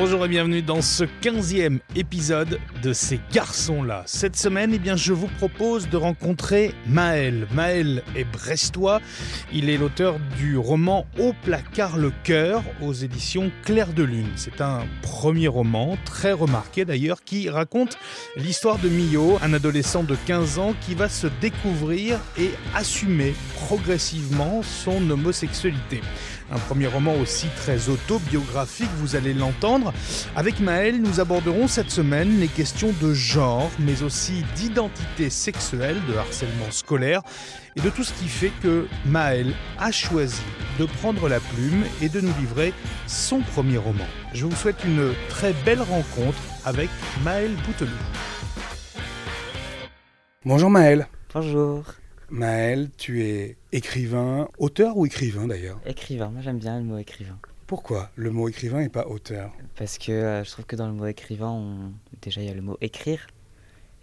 Bonjour et bienvenue dans ce 15e épisode de Ces garçons-là. Cette semaine, eh bien, je vous propose de rencontrer Maël. Maël est brestois. Il est l'auteur du roman Au placard le cœur aux éditions Clair de Lune. C'est un premier roman, très remarqué d'ailleurs, qui raconte l'histoire de Mio, un adolescent de 15 ans qui va se découvrir et assumer progressivement son homosexualité. Un premier roman aussi très autobiographique, vous allez l'entendre. Avec Maël, nous aborderons cette semaine les questions de genre, mais aussi d'identité sexuelle, de harcèlement scolaire et de tout ce qui fait que Maël a choisi de prendre la plume et de nous livrer son premier roman. Je vous souhaite une très belle rencontre avec Maël Bouteloup. Bonjour Maël. Bonjour. Maël, tu es écrivain, auteur ou écrivain d'ailleurs Écrivain, moi j'aime bien le mot écrivain. Pourquoi le mot écrivain et pas auteur? Parce que euh, je trouve que dans le mot écrivain, déjà il y a le mot écrire,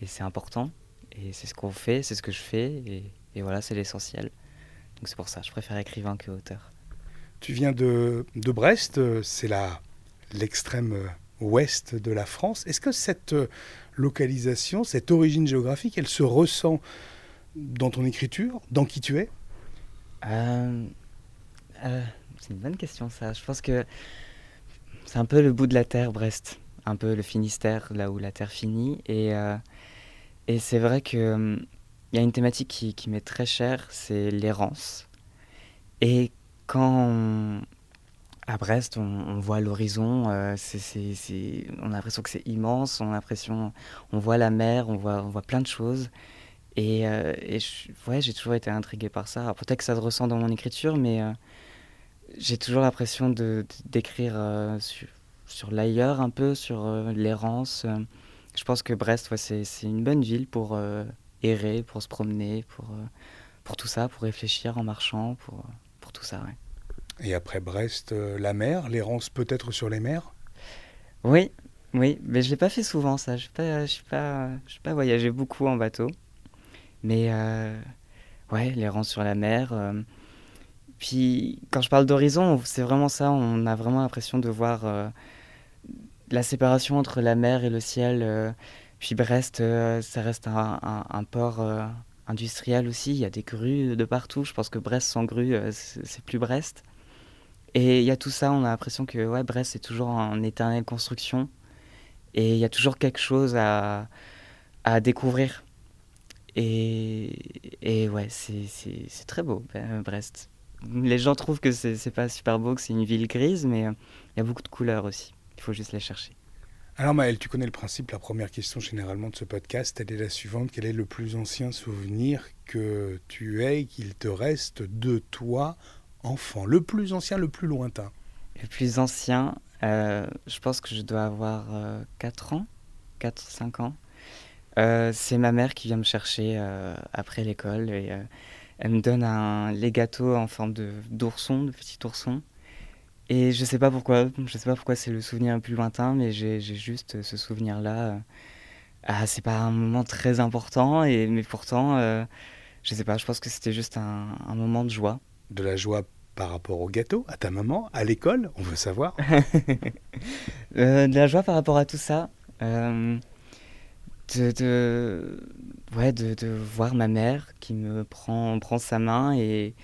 et c'est important, et c'est ce qu'on fait, c'est ce que je fais, et, voilà, c'est l'essentiel. Donc c'est pour ça, je préfère écrivain que auteur. Tu viens de, de Brest, c'est là l'extrême euh, ouest de la France. Est-ce que cette euh, localisation, cette origine géographique, elle se ressent dans ton écriture, dans qui tu es? Euh, euh, C'est une bonne question ça. Je pense que c'est un peu le bout de la terre, Brest, un peu le Finistère, là où la terre finit. Et, euh, et c'est vrai qu'il il y a une thématique qui, m'est très chère, c'est l'errance. Et quand à Brest, on, voit l'horizon, c'est, on a l'impression que c'est immense, on a l'impression, on voit la mer, on voit, on voit plein de choses. Et, euh, ouais, j'ai toujours été intrigué par ça. Peut-être que ça se ressent dans mon écriture, mais euh, j'ai toujours l'impression de, d'écrire euh, sur, sur l'ailleurs un peu, sur l'errance. Je pense que Brest, ouais, c'est, c'est une bonne ville pour errer, pour se promener, pour, pour tout ça, pour réfléchir en marchant, pour, pour tout ça. Ouais. Et après Brest, la mer, l'errance peut-être sur les mers? Oui, oui, mais je ne l'ai pas fait souvent ça. Je n'ai pas, pas, pas voyagé beaucoup en bateau. Mais euh, ouais, les rangs sur la mer. Euh. Puis quand je parle d'horizon, c'est vraiment ça. On a vraiment l'impression de voir euh, la séparation entre la mer et le ciel. puis Brest, ça reste un, port industriel aussi. Il y a des grues de partout. Je pense que Brest sans grue, c'est plus Brest. Et il y a tout ça. On a l'impression que ouais, Brest, c'est toujours en éternelle construction. Et il y a toujours quelque chose à, à découvrir. Et, et ouais, c'est très beau, ben, Brest. Les gens trouvent que c'est pas super beau, que c'est une ville grise, mais euh, il y a beaucoup de couleurs aussi. Il faut juste les chercher. Alors Maël, tu connais le principe, la première question généralement de ce podcast, elle est la suivante. Quel est le plus ancien souvenir que tu aies, qu'il te reste de toi, enfant? Le plus ancien, le plus lointain Le plus ancien, euh, je pense que je dois avoir 4 euh, ans, 4-5 ans. Euh, c'est ma mère qui vient me chercher euh, après l'école et euh, elle me donne un, les gâteaux en forme de d'ourson, de petit ourson. Et je sais pas pourquoi, je sais pas pourquoi c'est le souvenir le plus lointain, mais j'ai juste ce souvenir-là. Ah, c'est pas un moment très important, et, mais pourtant, je sais pas, je pense que c'était juste un, un, moment de joie. De la joie par rapport au gâteau, à ta maman, à l'école, on veut savoir. de la joie par rapport à tout ça de, ouais, de, de, voir ma mère qui me prend, prend sa main et,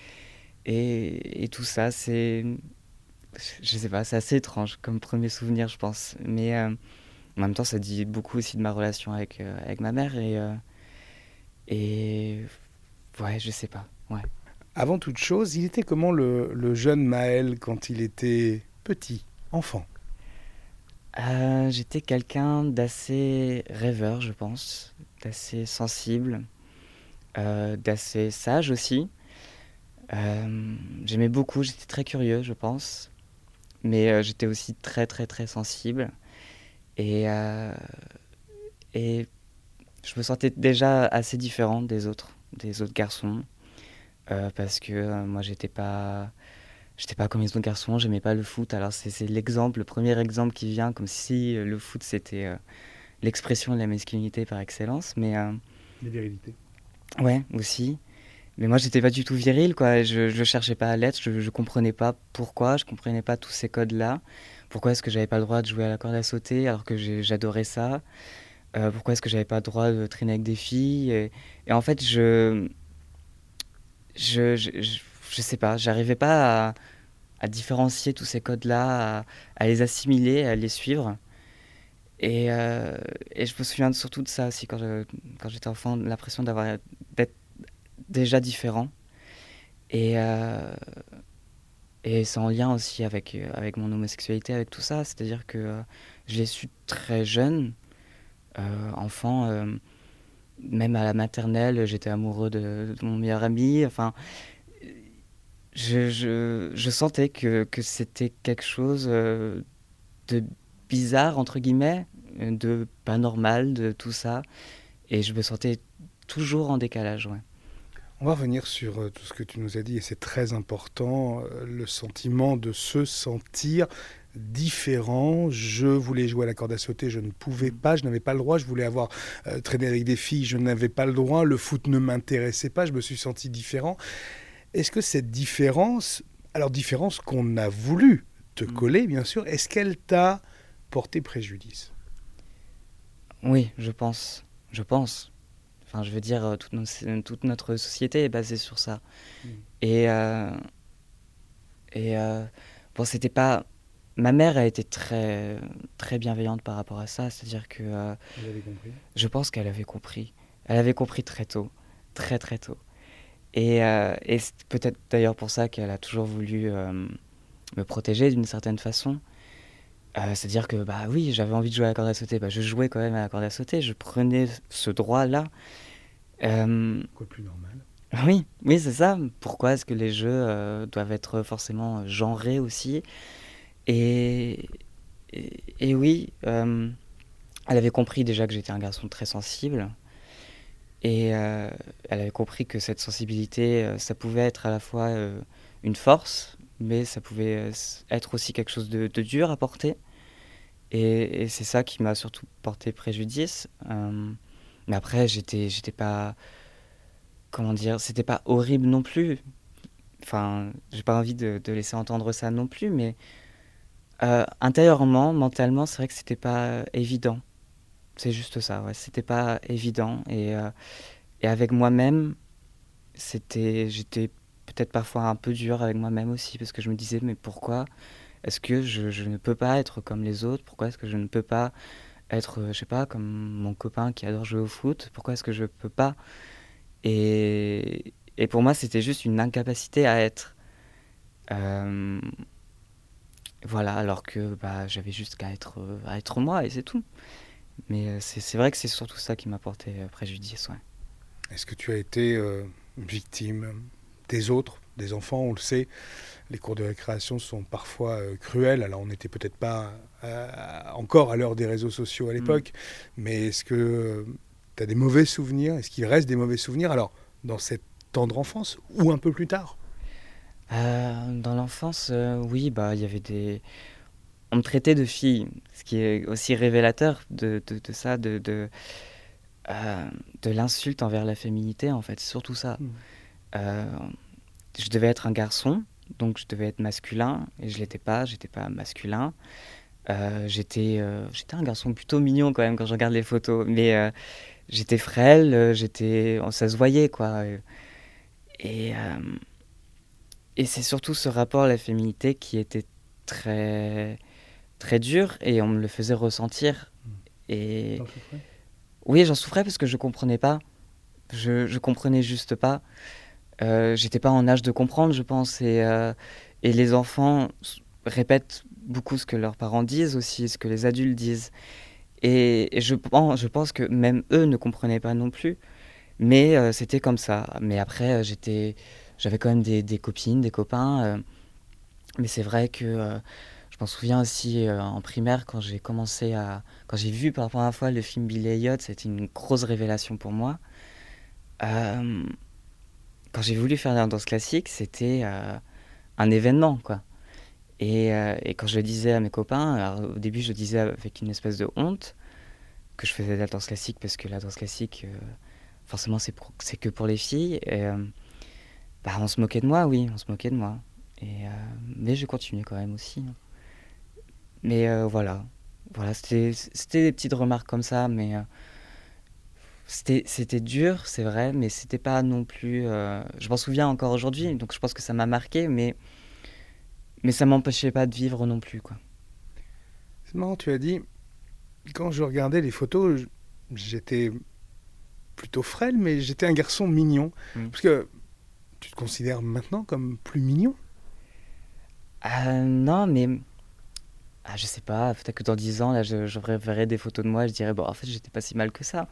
et, et tout ça, c'est. Je sais pas, c'est assez étrange comme premier souvenir, je pense. Mais euh, en même temps, ça dit beaucoup aussi de ma relation avec, euh, avec ma mère et. Euh, et. Ouais, je sais pas. Ouais. Avant toute chose, il était comment le, le jeune Maël quand il était petit, enfant? Euh, j'étais quelqu'un d'assez rêveur, je pense, d'assez sensible, euh, d'assez sage aussi. Euh, j'aimais beaucoup, j'étais très curieux, je pense, mais j'étais aussi très très très sensible. Et, et je me sentais déjà assez différent des autres, des autres garçons, parce que moi j'étais pas j'étais pas comme les autres garçons, j'aimais pas le foot. Alors c'est l'exemple, le premier exemple qui vient, comme si euh, le foot c'était euh, l'expression de la masculinité par excellence. Mais euh, la virilité. Ouais, aussi. Mais moi j'étais pas du tout viril, quoi. Je, je cherchais pas à l'être, je, je comprenais pas pourquoi, je comprenais pas tous ces codes-là. pourquoi est-ce que j'avais pas le droit de jouer à la corde à sauter alors que j'adorais ça? Pourquoi est-ce que j'avais pas le droit de traîner avec des filles? Et, en fait, je je, je, je, sais pas, j'arrivais pas à, différencier tous ces codes-là, à, les assimiler, à les suivre. Et, et, je me souviens surtout de ça aussi quand j'étais enfant, l'impression d'avoir d'être déjà différent. Et, euh, c'est en lien aussi avec, euh, mon homosexualité, avec tout ça. C'est-à-dire que euh, je l'ai su très jeune, enfant. même à la maternelle, j'étais amoureux de, mon meilleur ami. Enfin, je, sentais que, que c'était quelque chose de bizarre, entre guillemets, de pas normal, de tout ça. Et je me sentais toujours en décalage. On va revenir sur euh, tout ce que tu nous as dit et c'est très important, euh, le sentiment de se sentir différent. Je voulais jouer à la corde à sauter, je ne pouvais pas, je n'avais pas le droit. Je voulais avoir euh, traîné avec des filles, je n'avais pas le droit. Le foot ne m'intéressait pas, je me suis senti différent. Est-ce que cette différence, alors différence qu'on a voulu te mm. coller, bien sûr, est-ce qu'elle t'a porté préjudice? Oui, je pense. Je pense. Enfin, je veux dire, euh, toute, toute notre société est basée sur ça. Mm. Et, euh, et euh, bon, c'était pas. Ma mère a été très, très bienveillante par rapport à ça. C'est-à-dire que. Elle avait compris Je pense qu'elle avait compris. Elle avait compris très tôt. Très, très tôt. Et, et c'est peut-être d'ailleurs pour ça qu'elle a toujours voulu me protéger d'une certaine façon. C'est-à-dire que, bah oui, j'avais envie de jouer à la corde à sauter, bah, je jouais quand même à la corde à sauter, je prenais ce droit-là. Euh, Quoi plus normal? Oui, oui c'est ça. Pourquoi est-ce que les jeux euh, doivent être forcément genrés aussi? Et, et, oui, euh, elle avait compris déjà que j'étais un garçon très sensible. Et elle avait compris que cette sensibilité, ça pouvait être à la fois une force, mais ça pouvait être aussi quelque chose de, dur à porter. Et, c'est ça qui m'a surtout porté préjudice. Mais après, j'étais, j'étais pas. Comment dire C'était pas horrible non plus. Enfin, j'ai pas envie de, de, laisser entendre ça non plus, mais euh, intérieurement, mentalement, c'est vrai que c'était pas évident. C'est juste ça. C'était pas évident. Et, euh, et avec moi-même, c'était, j'étais peut-être parfois un peu dur avec moi-même aussi, parce que je me disais, mais pourquoi est-ce que je, ne peux pas être comme les autres? Pourquoi est-ce que je ne peux pas être, je sais pas, comme mon copain qui adore jouer au foot, pourquoi est-ce que je peux pas? Et, et, pour moi, c'était juste une incapacité à être. Euh, voilà, alors que bah, j'avais juste qu'à être, à être moi et c'est tout. Mais c'est vrai que c'est surtout ça qui m'a porté préjudice. Ouais. Est-ce que tu as été victime des autres, des enfants, on le sait les cours de récréation sont parfois euh, cruels. Alors on n'était peut-être pas euh, encore à l'heure des réseaux sociaux à l'époque, mm. mais est-ce que euh, tu as des mauvais souvenirs? Est-ce qu'il reste des mauvais souvenirs? Alors dans cette tendre enfance ou un peu plus tard? Dans l'enfance, oui, bah il y avait des... On me traitait de fille, ce qui est aussi révélateur de, de, ça, de, de, de l'insulte envers la féminité, en fait, surtout ça. Mm. je devais être un garçon, donc je devais être masculin et je l'étais pas, j'étais pas masculin. Euh, j'étais euh, j'étais un garçon plutôt mignon quand même quand je regarde les photos, mais euh, j'étais frêle, j'étais ça se voyait quoi. Et et c'est surtout ce rapport à la féminité qui était très très dur et on me le faisait ressentir. Hmm. Et oui, j'en souffrais parce que je comprenais pas. Je je comprenais juste pas. Euh, j'étais pas en âge de comprendre, je pense. Et, euh, et les enfants répètent beaucoup ce que leurs parents disent aussi, ce que les adultes disent. Et, je, pense, je pense que même eux ne comprenaient pas non plus. Mais euh, c'était comme ça. Mais après, j'étais, j'avais quand même des, des, copines, des copains. mais c'est vrai que m'en souviens aussi en primaire quand j'ai commencé à, quand j'ai vu pour la première fois le film Billy Elliot, c'était une grosse révélation pour moi quand j'ai voulu faire la danse classique, c'était euh, un événement, quoi. Et, euh, quand je le disais à mes copains, au début, je le disais avec une espèce de honte que je faisais de la danse classique parce que la danse classique, euh, forcément, c'est, que pour les filles. Bah, on se moquait de moi, oui, on se moquait de moi. Mais je continuais quand même aussi. Hein. Mais euh, voilà, voilà c'était des petites remarques comme ça, mais euh, c'était dur, c'est vrai, mais c'était pas non plus. Euh, je m'en souviens encore aujourd'hui, donc je pense que ça m'a marqué, mais, mais ça m'empêchait pas de vivre non plus. quoi. C'est marrant, tu as dit, quand je regardais les photos, j'étais plutôt frêle, mais j'étais un garçon mignon. Parce que tu te considères maintenant comme plus mignon? Euh, Non, mais ah, je sais pas, peut-être que dans 10 ans, là, je, je reverrai des photos de moi, je dirais, bon, en fait, j'étais pas si mal que ça.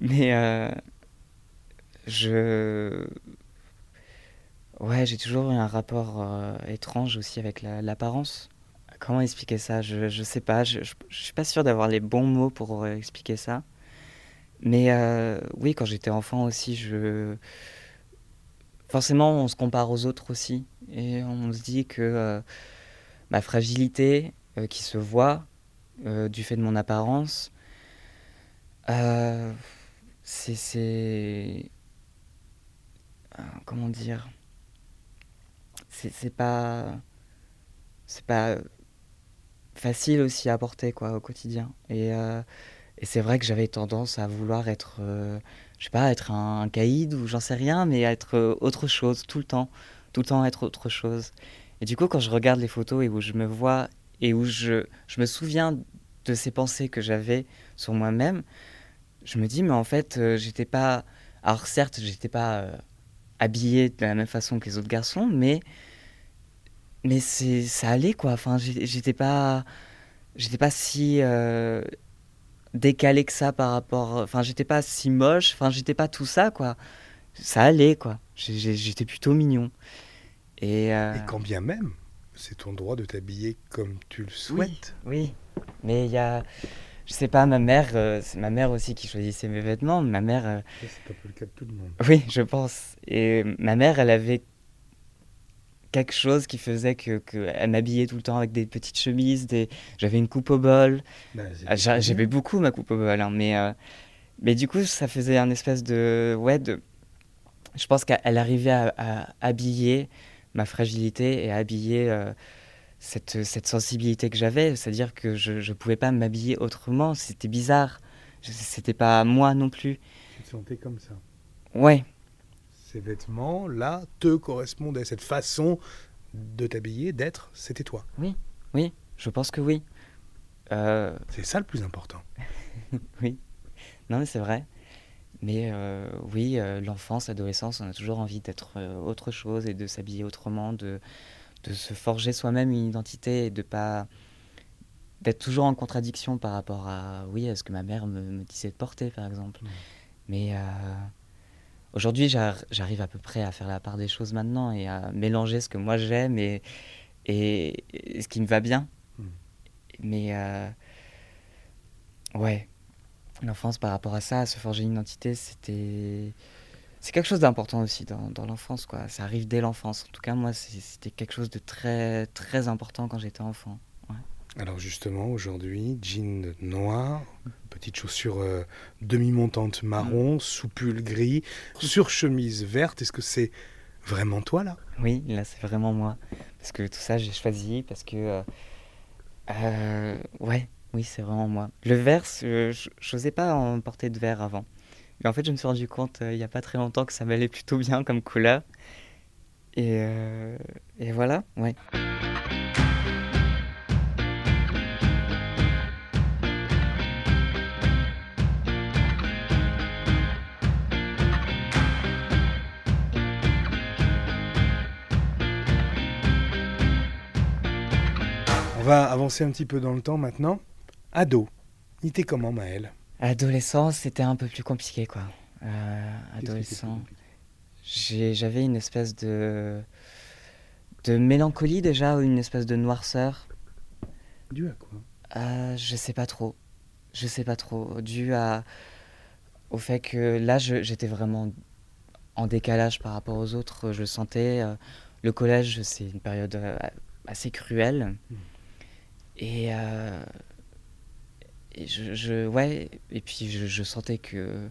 Mais euh, je. Ouais, j'ai toujours eu un rapport euh, étrange aussi avec l'apparence. Comment expliquer ça? Je, je sais pas, je, je, suis pas sûr d'avoir les bons mots pour euh, expliquer ça. Mais oui, quand j'étais enfant aussi, je. Forcément, on se compare aux autres aussi. Et on se dit que ma fragilité, euh, qui se voit euh, du fait de mon apparence. Euh, c'est. Comment dire C'est pas. C'est pas facile aussi à porter quoi, au quotidien. Et, et c'est vrai que j'avais tendance à vouloir être, je sais pas, être un, caïd ou j'en sais rien, mais être autre chose tout le temps, tout le temps être autre chose. Et du coup, quand je regarde les photos et où je me vois et où je, je me souviens de ces pensées que j'avais sur moi-même, je me dis, mais en fait, euh, j'étais pas. Alors, certes, j'étais pas euh, habillé de la même façon que les autres garçons, mais. Mais ça allait, quoi. Enfin, j'étais pas. J'étais pas si. Euh, décalé que ça par rapport. Enfin, j'étais pas si moche. Enfin, j'étais pas tout ça, quoi. Ça allait, quoi. J'étais plutôt mignon. Et, Et quand bien même, c'est ton droit de t'habiller comme tu le souhaites. Oui, mais il y a, je sais pas, ma mère, euh, c'est ma mère aussi qui choisissait mes vêtements. Ma mère. Euh, c'est un peu le cas de tout le monde. Oui, je pense. Et ma mère, elle avait quelque chose qui faisait que, elle m'habillait tout le temps avec des petites chemises, des... j'avais une coupe au bol. Ben, j'avais beaucoup ma coupe au bol, hein, mais, euh, mais du coup, ça faisait un espèce de. Ouais, de... Je pense qu'elle arrivait à, à habiller ma fragilité et habiller euh, cette, cette, sensibilité que j'avais. C'est-à-dire que je ne pouvais pas m'habiller autrement. C'était bizarre. C'était pas moi non plus. Tu te sentais comme ça Ouais. Ces vêtements-là te correspondaient. Cette façon de t'habiller, d'être, c'était toi. Oui, oui, je pense que oui. Euh, c'est ça le plus important. oui. Non, mais c'est vrai. Mais euh, oui, euh, l'enfance, l'adolescence, on a toujours envie d'être euh, autre chose et de s'habiller autrement, de, de se forger soi-même une identité et de pas d'être toujours en contradiction par rapport à oui à ce que ma mère me, me disait de porter par exemple. Mmh. Mais aujourd'hui, j'arrive à peu près à faire la part des choses maintenant et à mélanger ce que moi j'aime et, et, ce qui me va bien. Mmh. Mais ouais, l'enfance par rapport à ça, à se forger une identité, c'était c'est quelque chose d'important aussi dans, dans l'enfance quoi. Ça arrive dès l'enfance. En tout cas moi c'était quelque chose de très très important quand j'étais enfant. Alors justement aujourd'hui jean noir, petite chaussure euh, demi-montante marron, mm. sous-pull gris, sur chemise verte. Est-ce que c'est vraiment toi là? Oui là c'est vraiment moi parce que tout ça j'ai choisi parce que euh, euh ouais oui, c'est vraiment moi. Le vert, je n'osais pas en porter de vert avant. Mais en fait, je me suis rendu compte euh, il n'y a pas très longtemps que ça m'allait plutôt bien comme couleur. Et, euh, et voilà, ouais. On va avancer un petit peu dans le temps maintenant. Ado, il était comment Maël Adolescence, c'était un peu plus compliqué quoi. Euh, adolescent, j'avais une espèce de de mélancolie déjà une espèce de noirceur. Dû à quoi? Euh, Je sais pas trop. Je sais pas trop. Dû à au fait que là, j'étais vraiment en décalage par rapport aux autres. Je sentais euh, le collège, c'est une période euh, assez cruelle. Hmm. Et et je, ouais, et puis je, sentais que,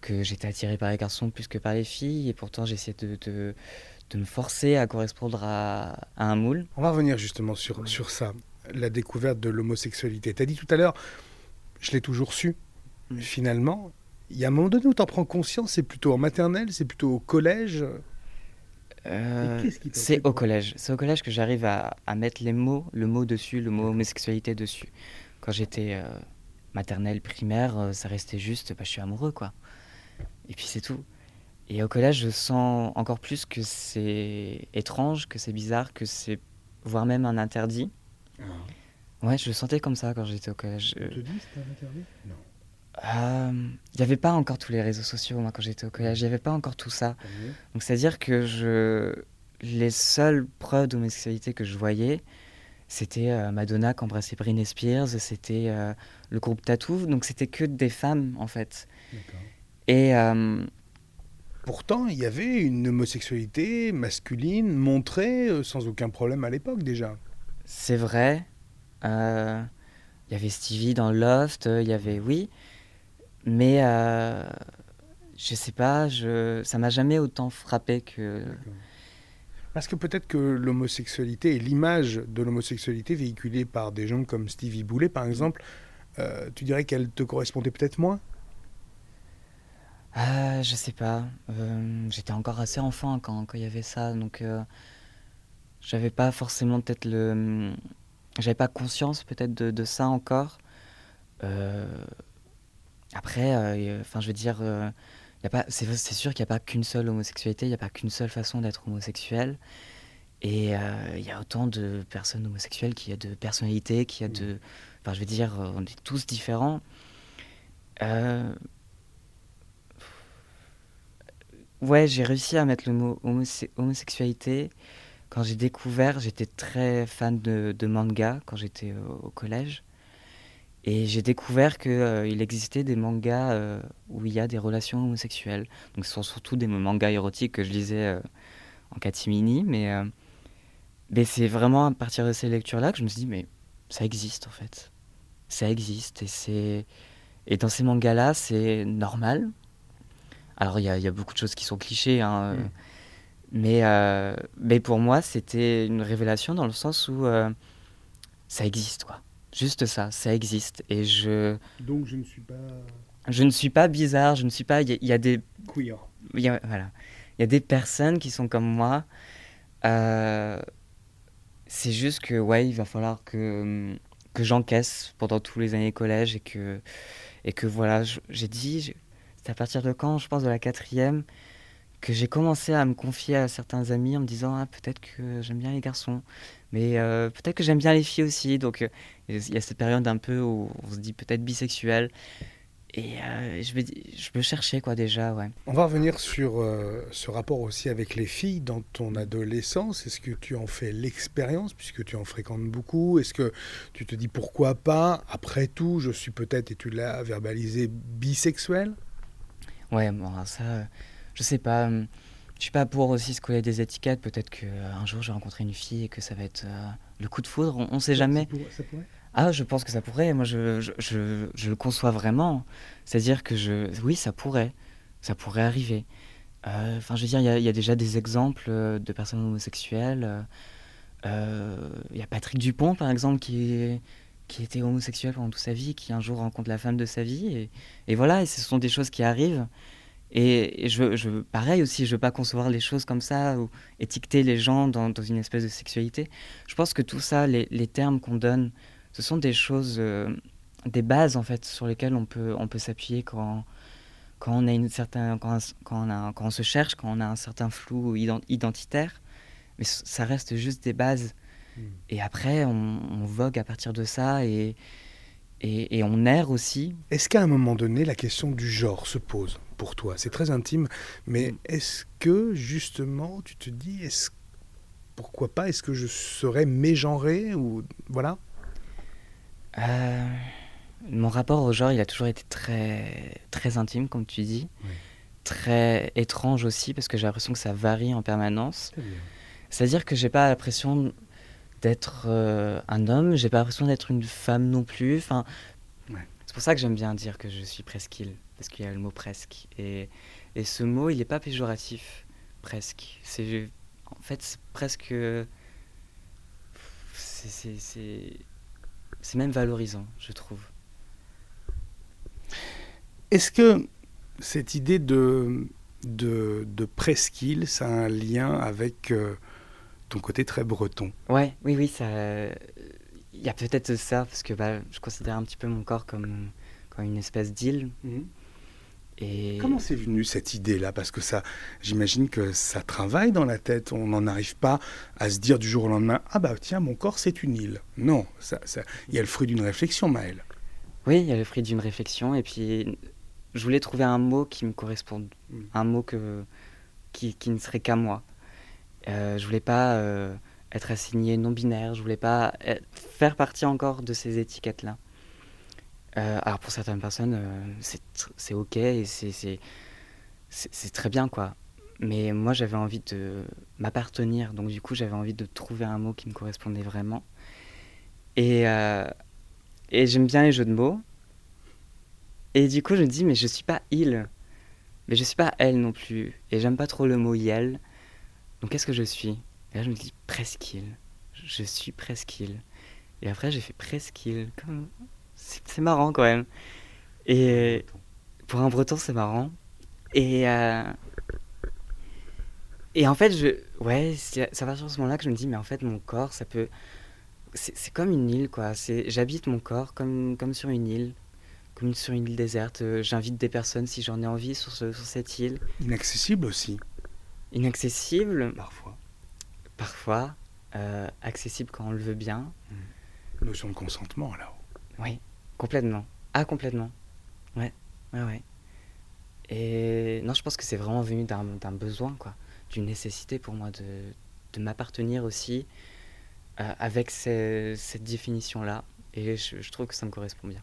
que j'étais attiré par les garçons plus que par les filles, et pourtant j'essayais de, de, me forcer à correspondre à, un moule. On va revenir justement sur, sur ça. la découverte de l'homosexualité Tu as dit tout à l'heure, je l'ai toujours su. Mm. Finalement, il y a un moment donné où tu en prends conscience, c'est plutôt en maternelle, c'est plutôt au collège? Euh, c'est au collège. C'est au collège que j'arrive à, mettre les mots, le mot dessus, le mot homosexualité dessus. Quand j'étais euh, maternelle, primaire, euh, ça restait juste, bah, je suis amoureux, quoi. Et puis c'est tout. Et au collège, je sens encore plus que c'est étrange, que c'est bizarre, que c'est voire même un interdit. Ah. Ouais, je le sentais comme ça quand j'étais au collège. Tu te dis c'était un interdit? Non. Il n'y avait pas encore tous les réseaux sociaux, moi, quand j'étais au collège. Il n'y avait pas encore tout ça. Donc, c'est-à-dire que je... les seules preuves d'homosexualité que je voyais, c'était euh, Madonna qui embrassait Britney Spears, c'était euh, le groupe Tattoo, donc c'était que des femmes en fait. Et euh, pourtant, il y avait une homosexualité masculine montrée sans aucun problème à l'époque déjà. C'est vrai. Il y avait Stevie dans Loft, il y avait oui, mais je sais pas, je... ça m'a jamais autant frappé que. Parce que peut-être que l'homosexualité et l'image de l'homosexualité véhiculée par des gens comme Stevie Boulet, par exemple, euh, tu dirais qu'elle te correspondait peut-être moins? Euh, Je sais pas. Euh, j'étais encore assez enfant quand il y avait ça, donc euh, j'avais pas forcément peut-être le. J'avais pas conscience peut-être de, de, ça encore. après, enfin, je veux dire c'est sûr qu'il n'y a pas qu'une seule homosexualité, il n'y a pas qu'une seule façon d'être homosexuel. Et euh, il y a autant de personnes homosexuelles qu'il y a de personnalités, qu'il y a de. Enfin, je veux dire, on est tous différents. Euh, ouais, j'ai réussi à mettre le mot homosexualité. Quand j'ai découvert, j'étais très fan de, de manga quand j'étais au collège. Et j'ai découvert qu'il euh, il existait des mangas euh, où il y a des relations homosexuelles. Donc ce sont surtout des mangas érotiques que je lisais euh, en catimini. Mais, mais c'est vraiment à partir de ces lectures-là que je me suis dit, mais ça existe en fait. Ça existe. Et, c'est... et dans ces mangas-là, c'est normal. Alors il y, y, a beaucoup de choses qui sont clichés. Hein, mm. mais, mais pour moi, c'était une révélation dans le sens où ça existe. quoi. Juste ça, ça existe. Et je. Donc je ne suis pas. Je ne suis pas bizarre, je ne suis pas. Il y, a des. Queer. Il y a, voilà. Il y a des personnes qui sont comme moi. Euh, c'est juste que, ouais, il va falloir que, que j'encaisse pendant tous les années collège et que, et que voilà, j'ai dit, c'est à partir de quand, je pense, de la quatrième, que j'ai commencé à me confier à certains amis en me disant, ah, peut-être que j'aime bien les garçons. Mais euh, peut-être que j'aime bien les filles aussi. Donc euh, il y a cette période un peu où on se dit peut-être bisexuel. Et euh, je, vais, je me cherchais quoi déjà, ouais. On va revenir sur ce rapport aussi avec les filles dans ton adolescence. Est-ce que tu en fais l'expérience puisque tu en fréquentes beaucoup? Est-ce que tu te dis pourquoi pas? Après tout, je suis peut-être, et tu l'as verbalisé, bisexuel? Ouais, bon, ça, je sais pas. Je suis pas pour aussi se coller des étiquettes. Peut-être qu'un euh, jour, j'ai rencontré une fille et que ça va être euh, le coup de foudre. On ne sait jamais. Ça pourrait, ah, je pense que ça pourrait. Moi, je, je, je, le conçois vraiment. C'est-à-dire que je, oui, ça pourrait. Ça pourrait arriver. Euh, enfin, je veux dire, il y, y, a déjà des exemples de personnes homosexuelles. Il y a Patrick Dupont, par exemple, qui, qui était homosexuel pendant toute sa vie, qui un jour rencontre la femme de sa vie. Et, et voilà, et ce sont des choses qui arrivent. Et, je, je, pareil aussi, je veux pas concevoir les choses comme ça ou étiqueter les gens dans, dans une espèce de sexualité. Je pense que tout ça, les, les termes qu'on donne, ce sont des choses, euh, des bases en fait sur lesquelles on peut, on peut s'appuyer quand, quand on a une certaine, quand, quand, on a, quand on se cherche, quand on a un certain flou identitaire. Mais ça reste juste des bases. Hmm. Et après, on, on, vogue à partir de ça et, et, et on erre aussi. Est-ce qu'à un moment donné, la question du genre se pose pour toi? C'est très intime, mais mm. est-ce que justement tu te dis, est-ce pourquoi pas Est-ce que je serais mégenré ou voilà? Euh, Mon rapport au genre, il a toujours été très très intime, comme tu dis, très étrange aussi parce que j'ai l'impression que ça varie en permanence. C'est-à-dire que j'ai pas l'impression d'être euh, un homme, j'ai pas l'impression d'être une femme non plus. Enfin, c'est pour ça que j'aime bien dire que je suis presqu'île parce qu'il y a le mot presque. Et, et ce mot, il n'est pas péjoratif, presque. C'est, en fait, c'est presque. C'est, c'est même valorisant, je trouve. Est-ce que cette idée de, de, de presqu'île, ça a un lien avec euh, ton côté très breton Ouais, oui, oui, ça. Il y a peut-être ça, parce que bah, je considère un petit peu mon corps comme, comme une espèce d'île. Et... Comment c'est venu cette idée-là? Parce que ça, j'imagine que ça travaille dans la tête. On n'en arrive pas à se dire du jour au lendemain Ah bah tiens, mon corps c'est une île. Non, ça, ça... il y a le fruit d'une réflexion, Maëlle. Oui, il y a le fruit d'une réflexion. Et puis, je voulais trouver un mot qui me corresponde, mm. un mot que, qui, qui ne serait qu'à moi. Euh, je voulais pas euh, être assigné non-binaire. Je voulais pas faire partie encore de ces étiquettes-là. Euh, alors pour certaines personnes, euh, c'est ok et c'est très bien quoi. Mais moi j'avais envie de m'appartenir, donc du coup j'avais envie de trouver un mot qui me correspondait vraiment. Et, euh, et j'aime bien les jeux de mots. Et du coup je me dis mais je suis pas il, mais je suis pas elle non plus. Et j'aime pas trop le mot yel. Donc qu'est-ce que je suis? Et là je me dis presqu'île. Je suis presqu'île. Et après j'ai fait presqu'île. Comme c'est marrant quand même. Et pour un breton, c'est marrant. Et, euh, et en fait, je, ouais, ça va sur ce moment-là que je me dis, mais en fait, mon corps, ça peut. C'est comme une île, quoi. J'habite mon corps comme, comme sur une île, comme sur une île déserte. J'invite des personnes si j'en ai envie sur, ce, sur cette île. Inaccessible aussi. Inaccessible. Parfois. Parfois. Euh, accessible quand on le veut bien. Mmh. Notion de consentement, là. Oui. Complètement. Ah, complètement. Ouais, ouais, ouais. Et non, je pense que c'est vraiment venu d'un besoin, quoi. D'une nécessité pour moi de, de m'appartenir aussi euh, avec cette définition-là. Et je, je trouve que ça me correspond bien.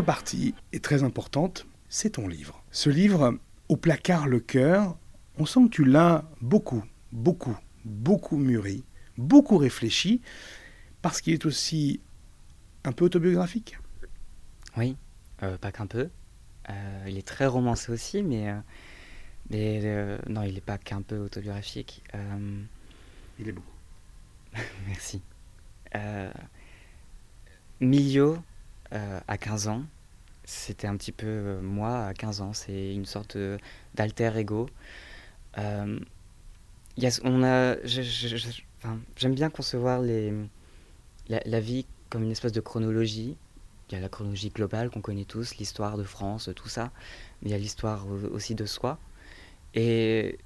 Autre partie est très importante, c'est ton livre. Ce livre, Au placard le cœur, on sent que tu l'as beaucoup, beaucoup, beaucoup mûri, beaucoup réfléchi, parce qu'il est aussi un peu autobiographique. Oui, euh, pas qu'un peu. Euh, il est très romancé aussi, mais, euh, mais non, il n'est pas qu'un peu autobiographique. Il est beaucoup. Merci. Milieu à 15 ans. C'était un petit peu euh, moi à 15 ans. C'est une sorte d'alter ego. Euh, on a, j'aime bien concevoir la, vie comme une espèce de chronologie. Il y a la chronologie globale qu'on connaît tous, l'histoire de France, tout ça. Mais il y a l'histoire aussi de soi. Et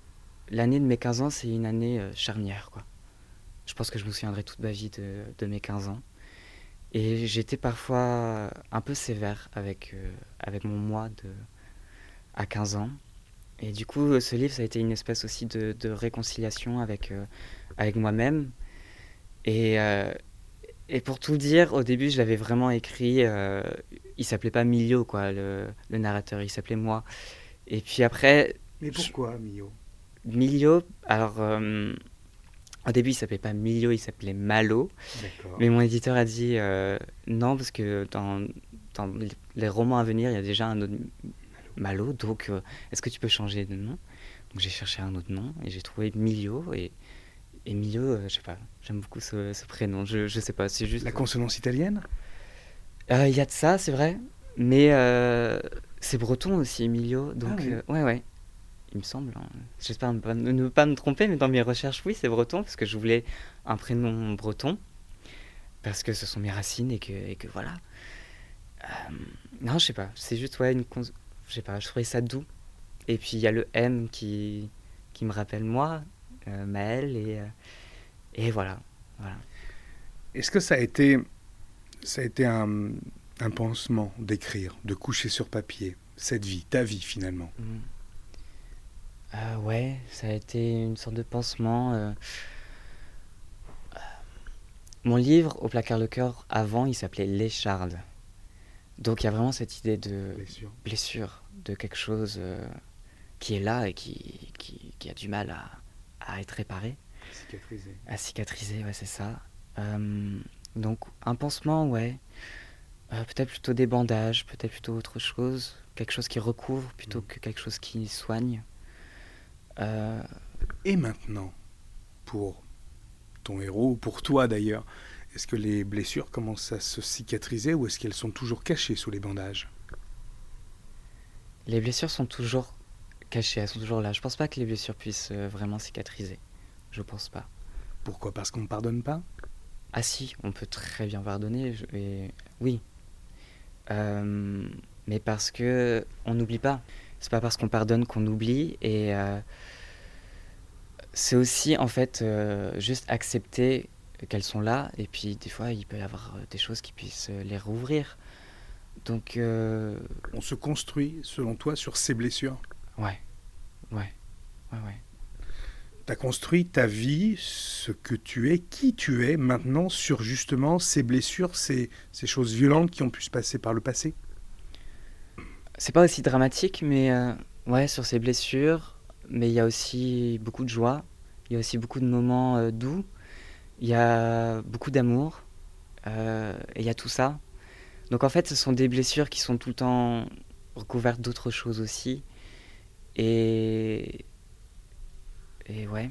l'année de mes 15 ans, c'est une année euh, charnière. Je pense que je me souviendrai toute ma vie de mes 15 ans. Et j'étais parfois un peu sévère avec, euh, avec mon moi de, à 15 ans. Et du coup, ce livre, ça a été une espèce aussi de, de réconciliation avec, euh, avec moi-même. Et, euh, et pour tout dire, au début, je l'avais vraiment écrit. il s'appelait pas Milio, quoi, le, le narrateur, il s'appelait moi. Et puis après. Mais pourquoi Milio Milio, alors au début, il s'appelait pas Milio, il s'appelait Malo. Mais mon éditeur a dit euh, non, parce que dans, dans, les romans à venir, il y a déjà un autre Malo. Donc, euh, est-ce que tu peux changer de nom? Donc, j'ai cherché un autre nom et j'ai trouvé Milio. Et, et Milio, euh, je sais pas, j'aime beaucoup ce, prénom. Je, je sais pas, c'est juste. La consonance italienne? Il y a de ça, c'est vrai. Mais c'est breton aussi, Emilio. Donc, ah ouais, ouais il me semble. Hein. J'espère ne, pas me tromper, mais dans mes recherches, oui, c'est breton, parce que je voulais un prénom breton, parce que ce sont mes racines et que, et que voilà. Euh, non, je sais pas, c'est juste, ouais, une. Je sais pas, je trouvais ça doux. Et puis il y a le M qui, qui me rappelle moi, euh, Maël, et, euh, et voilà. voilà. Est-ce que ça a été, ça a été un, un pansement d'écrire, de coucher sur papier cette vie, ta vie finalement? Mmh. Euh, ouais, ça a été une sorte de pansement. Euh. Mon livre, Au placard le cœur, avant, il s'appelait L'écharde. Donc il y a vraiment cette idée de blessure, de quelque chose euh, qui est là et qui, qui, a du mal à, à être réparé. À cicatriser. À cicatriser, ouais, c'est ça. Donc un pansement, ouais. Euh, peut-être plutôt des bandages, peut-être plutôt autre chose. Quelque chose qui recouvre plutôt Mm. que quelque chose qui soigne. Euh, Et maintenant, pour ton héros, ou pour toi d'ailleurs, est-ce que les blessures commencent à se cicatriser ou est-ce qu'elles sont toujours cachées sous les bandages? Les blessures sont toujours cachées, elles sont toujours là. Je pense pas que les blessures puissent euh, vraiment cicatriser. Je pense pas. Pourquoi? Parce qu'on ne pardonne pas? Ah si, on peut très bien pardonner. et oui. Euh, mais parce que on n'oublie pas. C'est pas parce qu'on pardonne qu'on oublie. Et euh, c'est aussi en fait euh, juste accepter qu'elles sont là. Et puis des fois, il peut y avoir euh, des choses qui puissent les rouvrir. Donc euh, On se construit, selon toi, sur ces blessures? Ouais, ouais, ouais, ouais. Tu as construit ta vie, ce que tu es, qui tu es maintenant sur justement ces blessures, ces, ces choses violentes qui ont pu se passer par le passé? C'est pas aussi dramatique, mais euh, ouais, sur ces blessures. Mais il y a aussi beaucoup de joie. Il y a aussi beaucoup de moments euh, doux. Il y a beaucoup d'amour. euh, et il y a tout ça. Donc en fait, ce sont des blessures qui sont tout le temps recouvertes d'autres choses aussi. Et. Et ouais.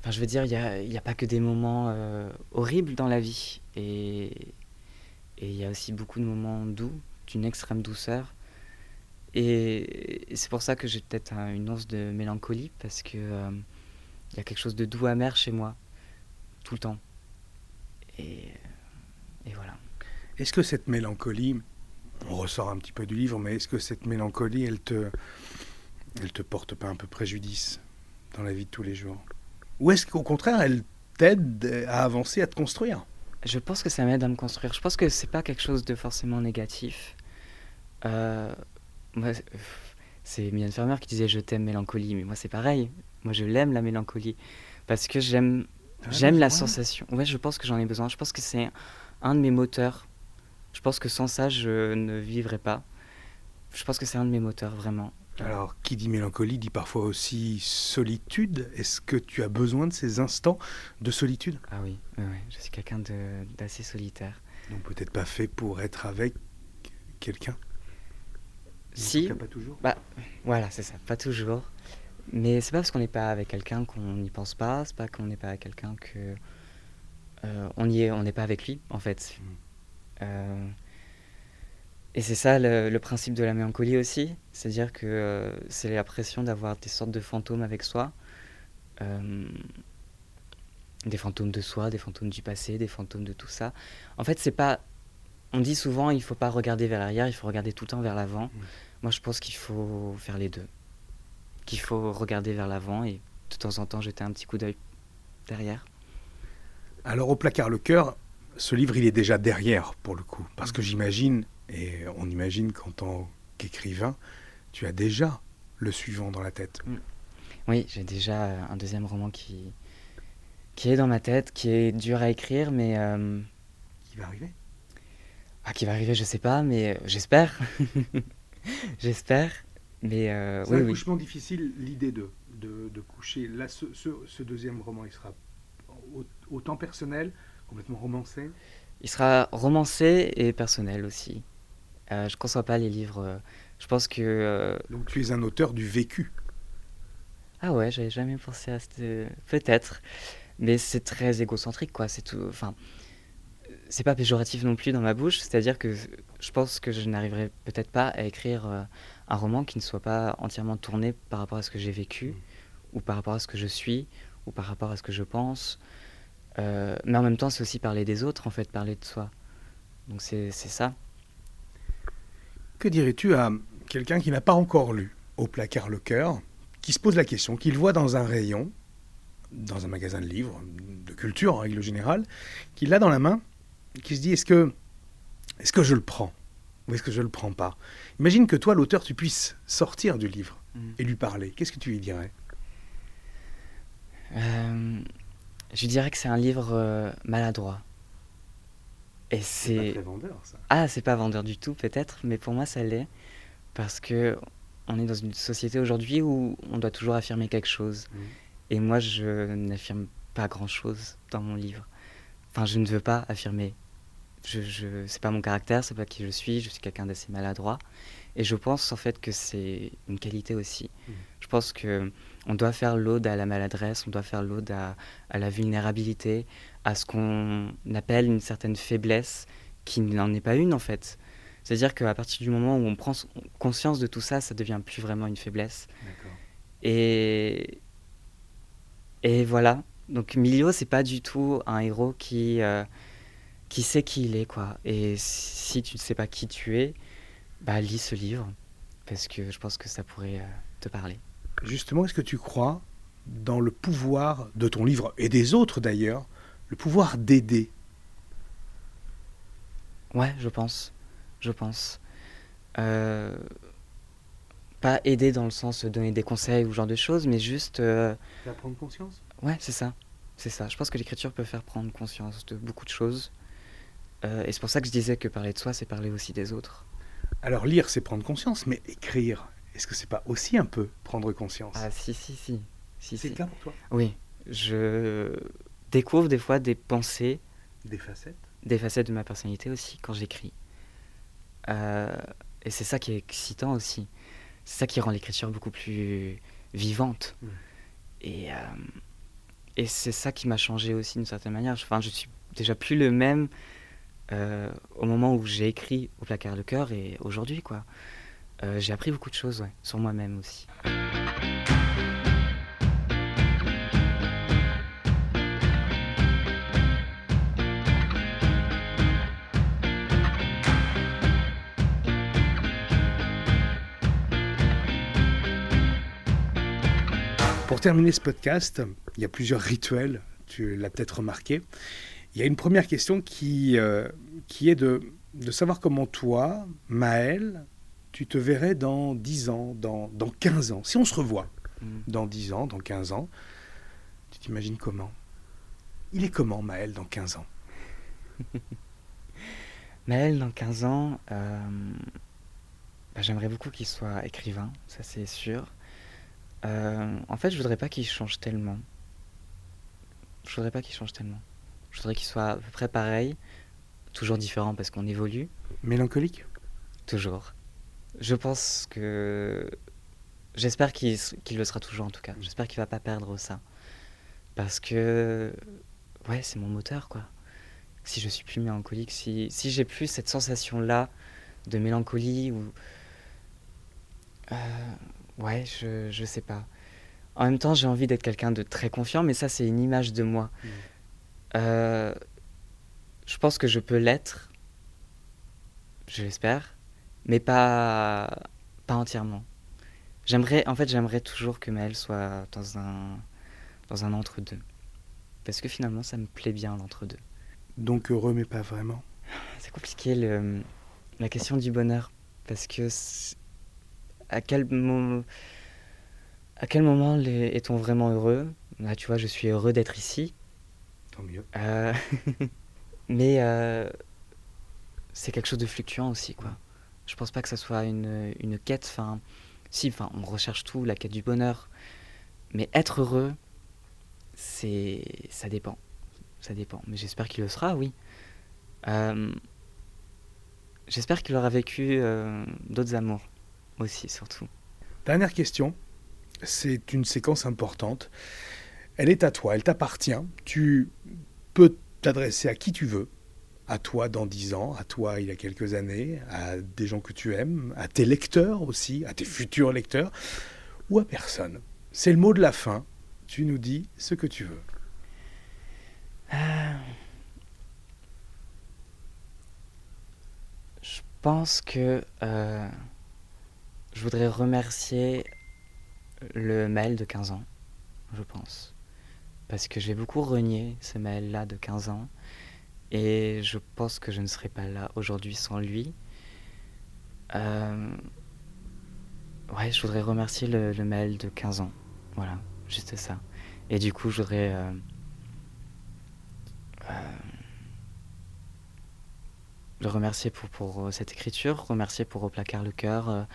Enfin, je veux dire, il n'y a, y a pas que des moments horribles dans la vie. Et et il y a aussi beaucoup de moments doux, d'une extrême douceur. Et, c'est pour ça que j'ai peut-être un- une once de mélancolie, parce que euh, il y a quelque chose de doux amer chez moi, tout le temps. Et, et voilà. Est-ce que cette mélancolie, on ressort un petit peu du livre, mais est-ce que cette mélancolie, elle te, elle te porte pas un peu préjudice dans la vie de tous les jours? Ou est-ce qu'au contraire, elle t'aide à avancer, à te construire? Je pense que ça m'aide à me construire. Je pense que c'est pas quelque chose de forcément négatif. Euh, moi, c'est- Mylène Farmer qui disait je t'aime mélancolie, mais moi c'est pareil. Moi je l'aime la mélancolie parce que j'aime Ah, j'aime la sensation. Ouais, je pense que j'en ai besoin. Je pense que c'est un de mes moteurs. Je pense que sans ça je ne vivrais pas. Je pense que c'est un de mes moteurs vraiment. Alors, qui dit mélancolie dit parfois aussi solitude. Est-ce que tu as besoin de ces instants de solitude? Ah oui, je suis quelqu'un d'assez solitaire. Donc peut-être pas fait pour être avec quelqu'un? En Si, tout cas, pas toujours. Voilà, c'est ça, pas toujours. Mais c'est pas parce qu'on n'est pas avec quelqu'un qu'on n'y pense pas, c'est pas qu'on n'est pas avec quelqu'un que. euh, on n'est pas avec lui, en fait. Mm. Euh, et c'est ça le, le principe de la mélancolie aussi, c'est-à-dire que euh, c'est la pression d'avoir des sortes de fantômes avec soi. Euh, des fantômes de soi, des fantômes du passé, des fantômes de tout ça. En fait, c'est pas. On dit souvent il faut pas regarder vers l'arrière, il faut regarder tout le temps vers l'avant. Moi, je pense qu'il faut faire les deux. Qu'il faut regarder vers l'avant et de temps en temps jeter un petit coup d'œil derrière. Alors au placard le cœur, ce livre il est déjà derrière pour le coup, parce que j'imagine et on imagine qu'en tant qu'écrivain, tu as déjà le suivant dans la tête. Oui, j'ai déjà euh, un deuxième roman qui, qui est dans ma tête, qui est dur à écrire, mais euh, Qui va arriver ah, qui va arriver, je sais pas, mais euh, j'espère. j'espère. Mais euh, C'est oui, un oui. couchement difficile, l'idée de, de, de coucher. Là, ce, ce- ce deuxième roman, il sera au- autant personnel, complètement romancé. Il sera romancé et personnel aussi. Euh, je ne conçois pas les livres. euh, Je pense que. euh, Donc tu es un auteur du vécu. Ah ouais, j'avais jamais pensé à cette... Peut-être. Mais c'est très égocentrique, quoi. C'est tout. Enfin, c'est pas péjoratif non plus dans ma bouche. C'est-à-dire que je pense que je n'arriverai peut-être pas à écrire un roman qui ne soit pas entièrement tourné par rapport à ce que j'ai vécu, ou par rapport à ce que je suis, ou par rapport à ce que je pense. Euh, mais en même temps, c'est aussi parler des autres, en fait, parler de soi. Donc c'est ça. Que dirais-tu à quelqu'un qui n'a pas encore lu Au placard le cœur, qui se pose la question, qu'il voit dans un rayon, dans un magasin de livres, de culture en règle générale, qu'il l'a dans la main, qui se dit est-ce que, est que je le prends ou est-ce que je le prends pas? Imagine que toi, l'auteur, tu puisses sortir du livre Mhm. et lui parler. Qu'est-ce que tu lui dirais? Euh, je dirais que c'est un livre euh, maladroit. Et c'est. vendeur, ça. Ah, c'est pas vendeur du tout, peut-être, mais pour moi, ça l'est. Parce que on est dans une société aujourd'hui où on doit toujours affirmer quelque chose. Et moi, je n'affirme pas grand-chose dans mon livre. Enfin, je ne veux pas affirmer. Je, je, c'est pas mon caractère, c'est pas qui je suis. Je suis quelqu'un d'assez maladroit. Et je pense en fait que c'est une qualité aussi. Je pense que on doit faire l'ode à la maladresse, on doit faire l'ode à, à la vulnérabilité, à ce qu'on appelle une certaine faiblesse qui n'en est pas une en fait. C'est-à-dire qu'à partir du moment où on prend conscience de tout ça, ça devient plus vraiment une faiblesse. Et, et voilà. Donc Milio, c'est pas du tout un héros qui, euh, qui sait qui il est, quoi. Et si tu ne sais pas qui tu es, bah lis ce livre, parce que je pense que ça pourrait euh, te parler. Justement, est-ce que tu crois dans le pouvoir de ton livre, et des autres d'ailleurs, le pouvoir d'aider Ouais, je pense. Je pense. Euh, pas aider dans le sens de donner des conseils ou ce genre de choses, mais juste. euh, Faire prendre conscience? Ouais, c'est ça. C'est ça. Je pense que l'écriture peut faire prendre conscience de beaucoup de choses. Euh, et c'est pour ça que je disais que parler de soi, c'est parler aussi des autres. Alors lire, c'est prendre conscience, mais écrire, est-ce que c'est pas aussi un peu prendre conscience? Ah, si, si, si. si, C'est si. le cas pour toi? Oui. Je découvre des fois des pensées, Des facettes des facettes de ma personnalité aussi quand j'écris. Euh, et c'est ça qui est excitant aussi. C'est ça qui rend l'écriture beaucoup plus vivante. Et, euh, et c'est ça qui m'a changé aussi d'une certaine manière. Enfin, je suis déjà plus le même euh, au moment où j'ai écrit au placard de cœur et aujourd'hui, quoi. J'ai appris beaucoup de choses, ouais, sur moi-même aussi. Pour terminer ce podcast, il y a plusieurs rituels, tu l'as peut-être remarqué. Il y a une première question qui, euh, qui est de, de savoir comment toi, Maël, tu te verrais dans 10 ans, dans, dans 15 ans. Si on se revoit Mm. dans 10 ans, dans 15 ans, tu t'imagines comment? Il est comment, Maël, dans 15 ans? Maël, dans 15 ans, euh, bah, j'aimerais beaucoup qu'il soit écrivain, ça c'est sûr. Euh, en fait, je voudrais pas qu'il change tellement. Je voudrais pas qu'il change tellement. Je voudrais qu'il soit à peu près pareil, toujours différent parce qu'on évolue, Mélancolique? Toujours. Je pense que. J'espère qu'il le sera toujours en tout cas. J'espère qu'il va pas perdre ça. Parce que. Ouais, c'est mon moteur quoi. Si je suis plus mélancolique, si, si j'ai plus cette sensation-là de mélancolie ou. Euh, ouais, je, je sais pas. En même temps, j'ai envie d'être quelqu'un de très confiant, mais ça, c'est une image de moi. Mm. Euh, je pense que je peux l'être, je l'espère, mais pas, pas entièrement. J'aimerais, en fait, j'aimerais toujours que Maëlle soit dans un, dans un entre-deux. Parce que finalement, ça me plaît bien l'entre-deux. Donc heureux, mais pas vraiment. C'est compliqué le, la question du bonheur. Parce que à quel, mo- à quel moment les- est-on vraiment heureux? Là, tu vois, je suis heureux d'être ici. Tant mieux. Euh, mais euh, c'est quelque chose de fluctuant aussi, quoi. Je pense pas que ça soit une, une quête. Enfin, si, enfin, on recherche tout, la quête du bonheur. Mais être heureux, c'est, ça dépend. Ça dépend. Mais j'espère qu'il le sera, oui. Euh, j'espère qu'il aura vécu d'autres amours aussi, surtout. Dernière question. C'est une séquence importante. Elle est à toi, elle t'appartient. Tu peux t'adresser à qui tu veux. À toi dans 10 ans, à toi il y a quelques années, à des gens que tu aimes, à tes lecteurs aussi, à tes futurs lecteurs, ou à personne. C'est le mot de la fin. Tu nous dis ce que tu veux. Je pense que euh, je voudrais remercier le Maël de 15 ans, je pense. Parce que j'ai beaucoup renié ce Maël-là de 15 ans. Et je pense que je ne serais pas là aujourd'hui sans lui. Euh, Ouais, je voudrais remercier le, Maël de 15 ans. Voilà, juste ça. Et du coup, je voudrais... euh, euh, le remercier pour, pour cette écriture, remercier pour Au placard le cœur,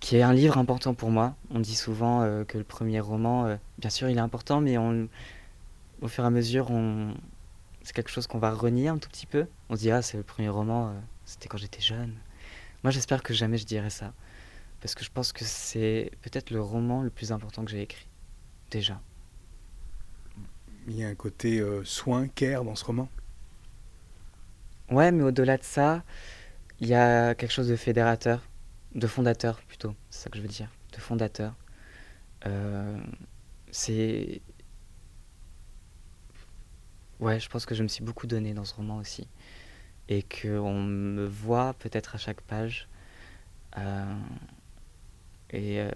qui est un livre important pour moi. On dit souvent euh, que le premier roman, euh, bien sûr, il est important, mais on, au fur et à mesure, on... c'est quelque chose qu'on va renier un tout petit peu. On se dit, ah, c'est le premier roman, euh, c'était quand j'étais jeune. Moi, j'espère que jamais je dirai ça. Parce que je pense que c'est peut-être le roman le plus important que j'ai écrit. Déjà. Il y a un côté euh, soin, care dans ce roman? Ouais, mais au-delà de ça, il y a quelque chose de fédérateur, de fondateur plutôt, c'est ça que je veux dire, de fondateur. Euh, c'est. Ouais, je pense que je me suis beaucoup donné dans ce roman aussi. Et qu'on me voit peut-être à chaque page. Euh, et, euh,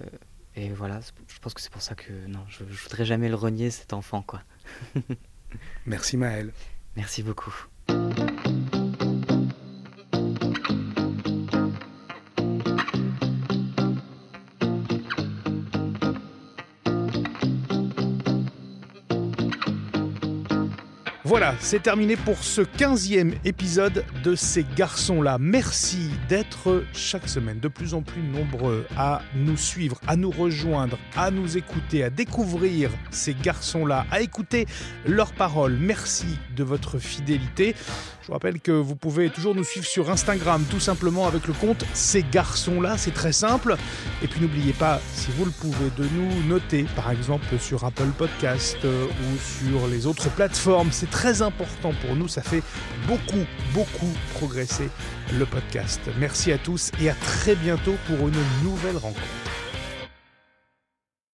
et, voilà, je pense que c'est pour ça que non, je, je voudrais jamais le renier, cet enfant, quoi. Merci Maël. Merci beaucoup. Voilà, c'est terminé pour ce 15e épisode de ces garçons-là. Merci d'être chaque semaine de plus en plus nombreux à nous suivre, à nous rejoindre, à nous écouter, à découvrir ces garçons-là, à écouter leurs paroles. Merci de votre fidélité. Je vous rappelle que vous pouvez toujours nous suivre sur Instagram, tout simplement avec le compte Ces garçons-là, c'est très simple. Et puis n'oubliez pas, si vous le pouvez, de nous noter, par exemple sur Apple Podcast euh, ou sur les autres plateformes. C'est important pour nous, ça fait beaucoup, beaucoup progresser le podcast. Merci à tous et à très bientôt pour une nouvelle rencontre.